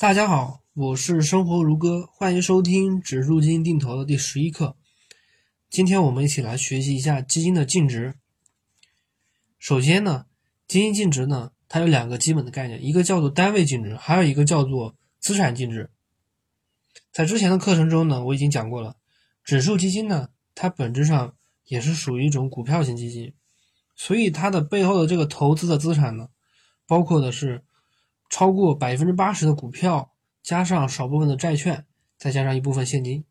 大家好，我是生活如歌，欢迎收听指数基金定投的第十一课。今天我们一起来学习一下基金的净值。首先呢，基金净值呢，它有两个基本的概念，一个叫做单位净值，还有一个叫做资产净值。在之前的课程中呢，我已经讲过了，指数基金呢，它本质上也是属于一种股票型基金，所以它的背后的这个投资的资产呢，包括的是。超过百分之八十的股票，加上少部分的债券，再加上一部分现金，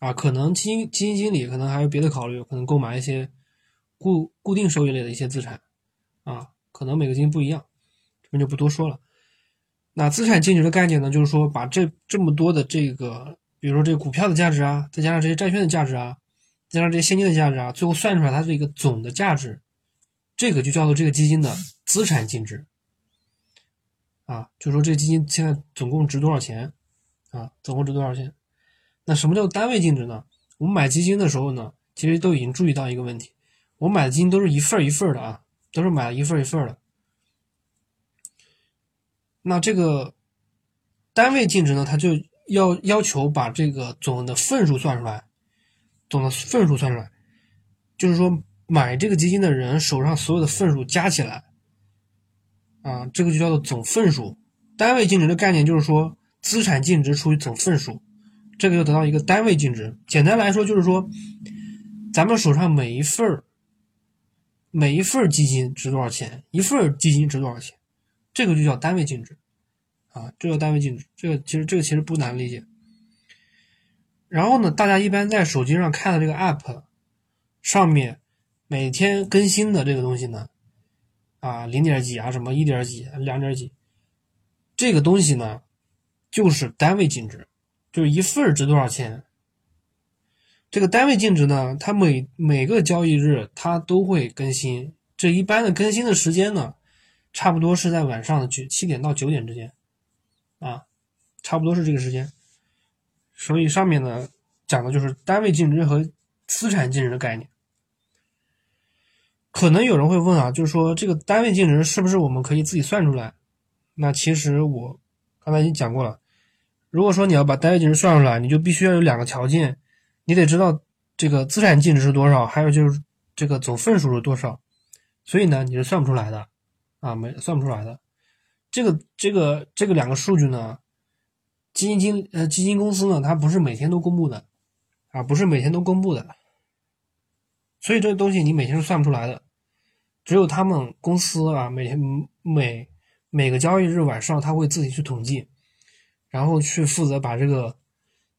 啊，可能基金基金经理可能还有别的考虑，可能购买一些固固定收益类的一些资产，啊，可能每个基金不一样，这边就不多说了。那资产净值的概念呢，就是说把这这么多的这个，比如说这个股票的价值啊，再加上这些债券的价值啊，加上这些现金的价值啊，最后算出来它这个总的价值，这个就叫做这个基金的资产净值。啊，就说这基金现在总共值多少钱？啊，总共值多少钱？那什么叫单位净值呢？我们买基金的时候呢，其实都已经注意到一个问题，我买的基金都是一份一份的啊，都是买了一份一份的。那这个单位净值呢，它就要要求把这个总的份数算出来，总的份数算出来，就是说买这个基金的人手上所有的份数加起来。啊，这个就叫做总份数。单位净值的概念就是说，资产净值除以总份数，这个就得到一个单位净值。简单来说就是说，咱们手上每一份儿、每一份基金值多少钱，一份基金值多少钱，这个就叫单位净值。啊，这叫单位净值。这个其实这个其实不难理解。然后呢，大家一般在手机上看的这个 app 上面每天更新的这个东西呢？啊，零点几啊，什么一点几、两点几，这个东西呢，就是单位净值，就是一份值多少钱。这个单位净值呢，它每每个交易日它都会更新，这一般的更新的时间呢，差不多是在晚上的九七点到九点之间，啊，差不多是这个时间。所以上面呢讲的就是单位净值和资产净值的概念。可能有人会问啊，就是说这个单位净值是不是我们可以自己算出来？那其实我刚才已经讲过了。如果说你要把单位净值算出来，你就必须要有两个条件，你得知道这个资产净值是多少，还有就是这个总份数是多少。所以呢，你是算不出来的啊，没算不出来的。这个这个这个两个数据呢，基金经呃基金公司呢，它不是每天都公布的啊，不是每天都公布的。所以这个东西你每天是算不出来的。只有他们公司啊，每天每每个交易日晚上，他会自己去统计，然后去负责把这个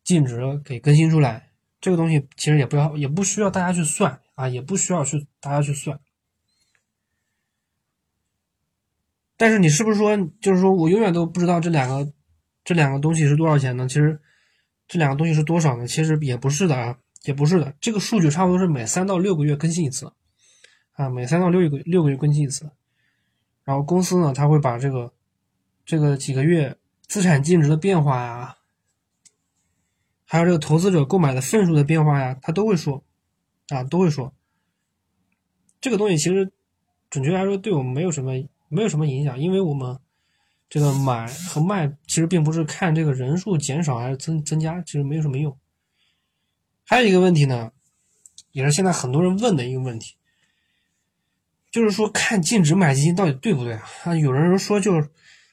净值给更新出来。这个东西其实也不要，也不需要大家去算啊，也不需要去大家去算。但是你是不是说，就是说我永远都不知道这两个这两个东西是多少钱呢？其实这两个东西是多少呢？其实也不是的啊，也不是的。这个数据差不多是每三到六个月更新一次。啊，每三到六个月六个月更新一次，然后公司呢，他会把这个这个几个月资产净值的变化呀，还有这个投资者购买的份数的变化呀，他都会说，啊，都会说。这个东西其实准确来说对我们没有什么没有什么影响，因为我们这个买和卖其实并不是看这个人数减少还是增增加，其实没有什么用。还有一个问题呢，也是现在很多人问的一个问题。就是说，看净值买基金到底对不对啊？有人说就是，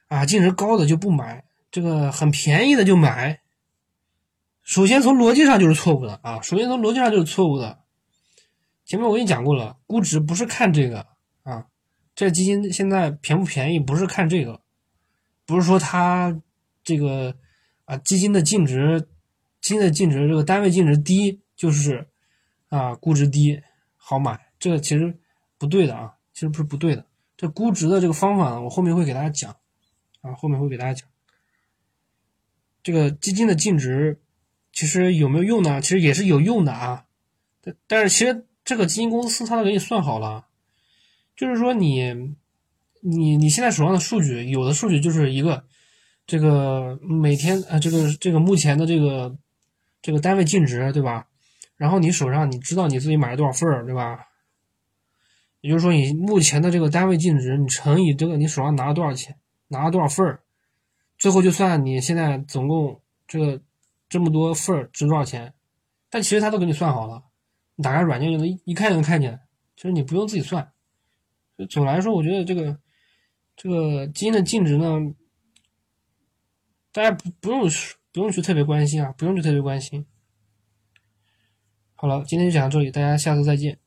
啊，净值高的就不买，这个很便宜的就买。首先从逻辑上就是错误的啊，首先从逻辑上就是错误的。前面我已经讲过了，估值不是看这个啊，这基金现在便不便宜不是看这个，不是说它这个啊基金的净值，基金的净值这个单位净值低就是啊估值低好买，这个其实。不对的啊，其实不是不对的。这估值的这个方法呢，我后面会给大家讲啊，后面会给大家讲。这个基金的净值其实有没有用呢？其实也是有用的啊。但但是其实这个基金公司它都给你算好了，就是说你你你现在手上的数据，有的数据就是一个这个每天啊，这个这个目前的这个这个单位净值，对吧？然后你手上你知道你自己买了多少份儿，对吧？也就是说，你目前的这个单位净值，你乘以这个你手上拿了多少钱，拿了多少份儿，最后就算你现在总共这个这么多份儿值多少钱，但其实他都给你算好了，你打开软件就能一一看就能看见，其实你不用自己算。总的来说，我觉得这个这个基金的净值呢，大家不不用不用去特别关心啊，不用去特别关心。好了，今天就讲到这里，大家下次再见。